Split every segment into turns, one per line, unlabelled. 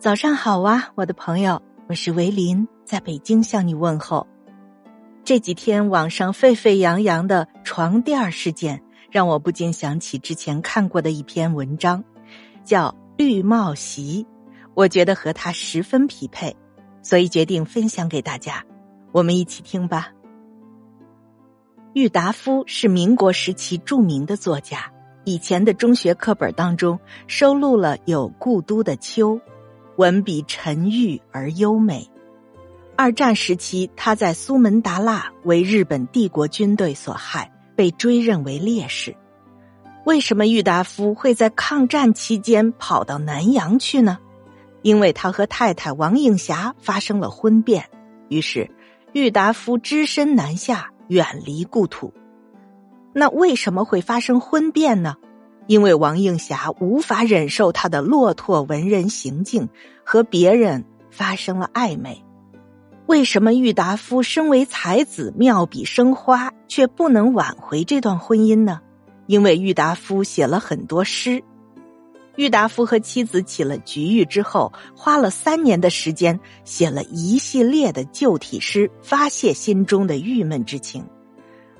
早上好啊，我的朋友，我是维林，在北京向你问候。这几天网上沸沸扬扬的床垫事件，让我不禁想起之前看过的一篇文章，叫《绿帽席》，我觉得和它十分匹配，所以决定分享给大家。我们一起听吧。郁达夫是民国时期著名的作家，以前的中学课本当中收录了有《故都的秋》。文笔沉郁而优美。二战时期，他在苏门答腊为日本帝国军队所害，被追认为烈士。为什么郁达夫会在抗战期间跑到南洋去呢？因为他和太太王映霞发生了婚变，于是郁达夫只身南下，远离故土。那为什么会发生婚变呢？因为王映霞无法忍受他的落拓文人行径，和别人发生了暧昧。为什么郁达夫身为才子，妙笔生花，却不能挽回这段婚姻呢？因为郁达夫写了很多诗。郁达夫和妻子起了局域之后，花了三年的时间，写了一系列的旧体诗，发泄心中的郁闷之情。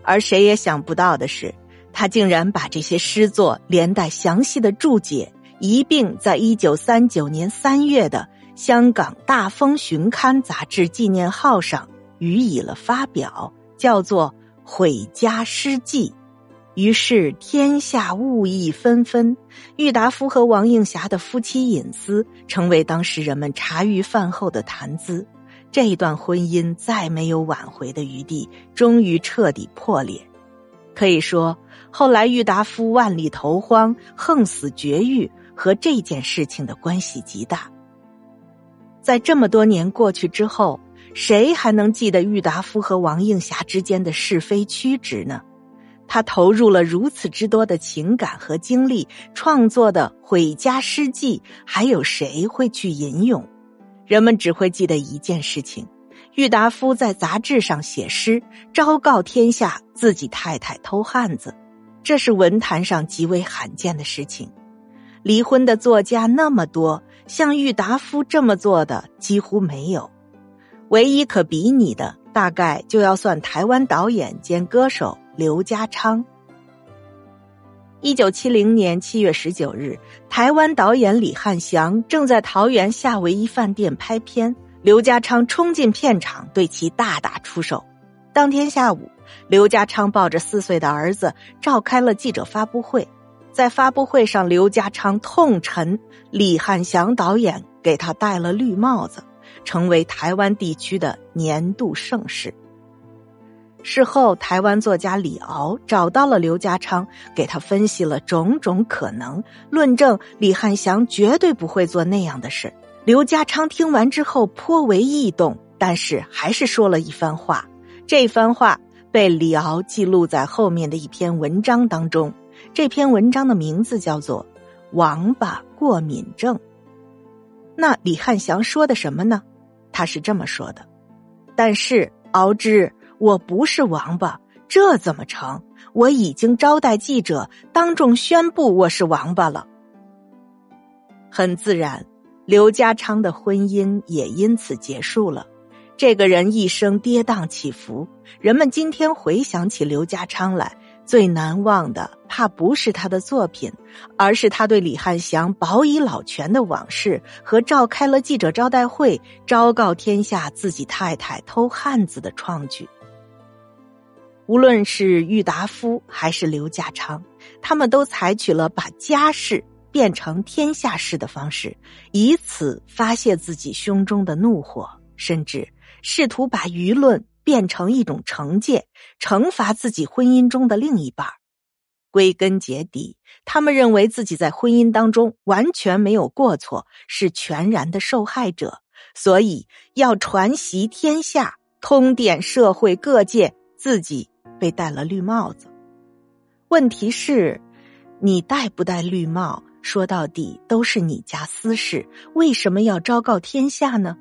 而谁也想不到的是。他竟然把这些诗作连带详细的注解一并在一九三九年三月的香港《大风巡刊》杂志纪念号上予以了发表，叫做《毁家诗记》。于是天下物议纷纷，郁达夫和王映霞的夫妻隐私成为当时人们茶余饭后的谈资。这一段婚姻再没有挽回的余地，终于彻底破裂。可以说，后来郁达夫万里投荒、横死绝育和这件事情的关系极大。在这么多年过去之后，谁还能记得郁达夫和王映霞之间的是非曲直呢？他投入了如此之多的情感和精力创作的《毁家诗记》，还有谁会去吟咏？人们只会记得一件事情。郁达夫在杂志上写诗，昭告天下自己太太偷汉子，这是文坛上极为罕见的事情。离婚的作家那么多，像郁达夫这么做的几乎没有。唯一可比拟的，大概就要算台湾导演兼歌手刘家昌。一九七零年七月十九日，台湾导演李汉祥正在桃园夏威夷饭店拍片。刘家昌冲进片场，对其大打出手。当天下午，刘家昌抱着四岁的儿子召开了记者发布会。在发布会上，刘家昌痛陈李汉祥导演给他戴了绿帽子，成为台湾地区的年度盛事。事后，台湾作家李敖找到了刘家昌，给他分析了种种可能，论证李汉祥绝对不会做那样的事。刘家昌听完之后颇为异动，但是还是说了一番话。这番话被李敖记录在后面的一篇文章当中。这篇文章的名字叫做《王八过敏症》。那李汉祥说的什么呢？他是这么说的：“但是敖之，我不是王八，这怎么成？我已经招待记者，当众宣布我是王八了。”很自然。刘家昌的婚姻也因此结束了。这个人一生跌宕起伏，人们今天回想起刘家昌来，最难忘的怕不是他的作品，而是他对李汉祥保以老全的往事和召开了记者招待会，昭告天下自己太太偷汉子的创举。无论是郁达夫还是刘家昌，他们都采取了把家事。变成天下事的方式，以此发泄自己胸中的怒火，甚至试图把舆论变成一种惩戒，惩罚自己婚姻中的另一半。归根结底，他们认为自己在婚姻当中完全没有过错，是全然的受害者，所以要传习天下，通电社会各界，自己被戴了绿帽子。问题是，你戴不戴绿帽？说到底都是你家私事，为什么要昭告天下呢？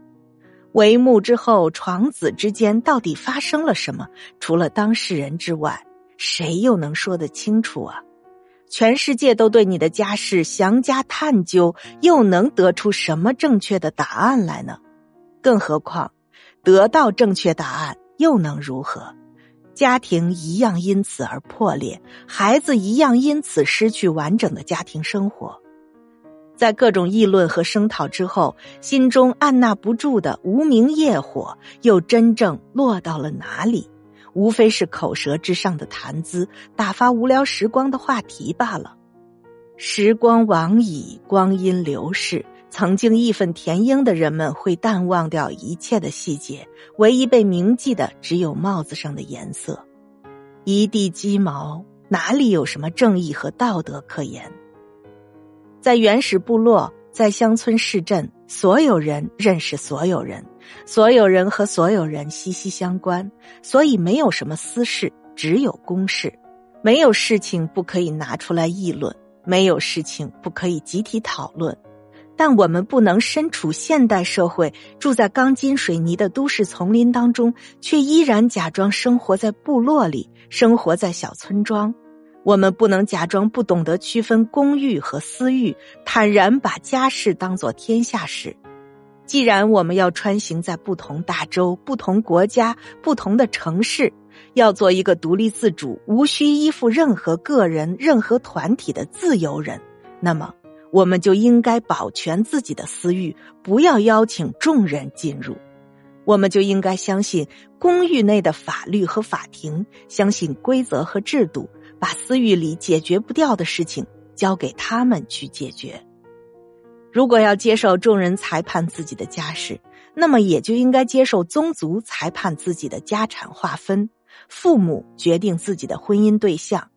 帷幕之后，床子之间到底发生了什么？除了当事人之外，谁又能说得清楚啊？全世界都对你的家事详加探究，又能得出什么正确的答案来呢？更何况，得到正确答案又能如何？家庭一样因此而破裂，孩子一样因此失去完整的家庭生活。在各种议论和声讨之后，心中按捺不住的无名业火，又真正落到了哪里？无非是口舌之上的谈资，打发无聊时光的话题罢了。时光往矣，光阴流逝，曾经义愤填膺的人们会淡忘掉一切的细节，唯一被铭记的只有帽子上的颜色。一地鸡毛，哪里有什么正义和道德可言？在原始部落，在乡村市镇，所有人认识所有人，所有人和所有人息息相关，所以没有什么私事，只有公事。没有事情不可以拿出来议论，没有事情不可以集体讨论。但我们不能身处现代社会，住在钢筋水泥的都市丛林当中，却依然假装生活在部落里，生活在小村庄。我们不能假装不懂得区分公欲和私欲，坦然把家事当作天下事。既然我们要穿行在不同大洲、不同国家、不同的城市，要做一个独立自主、无需依附任何个人、任何团体的自由人，那么我们就应该保全自己的私欲，不要邀请众人进入。我们就应该相信公寓内的法律和法庭，相信规则和制度。把私欲里解决不掉的事情交给他们去解决。如果要接受众人裁判自己的家事，那么也就应该接受宗族裁判自己的家产划分，父母决定自己的婚姻对象。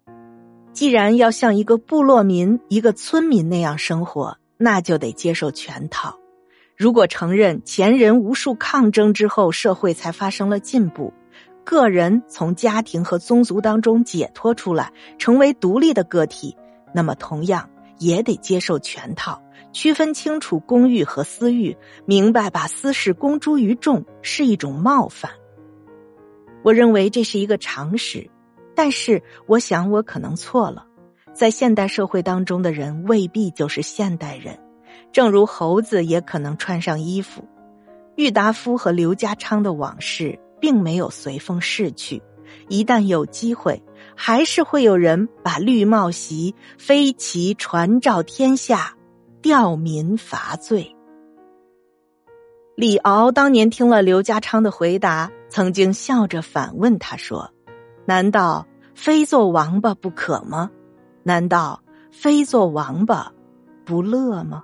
既然要像一个部落民、一个村民那样生活，那就得接受全套。如果承认前人无数抗争之后，社会才发生了进步。个人从家庭和宗族当中解脱出来，成为独立的个体，那么同样也得接受全套，区分清楚公欲和私欲，明白把私事公诸于众是一种冒犯。我认为这是一个常识，但是我想我可能错了。在现代社会当中的人未必就是现代人，正如猴子也可能穿上衣服。郁达夫和刘家昌的往事。并没有随风逝去，一旦有机会，还是会有人把绿帽席飞旗传召天下，吊民伐罪。李敖当年听了刘家昌的回答，曾经笑着反问他说：“难道非做王八不可吗？难道非做王八不乐吗？”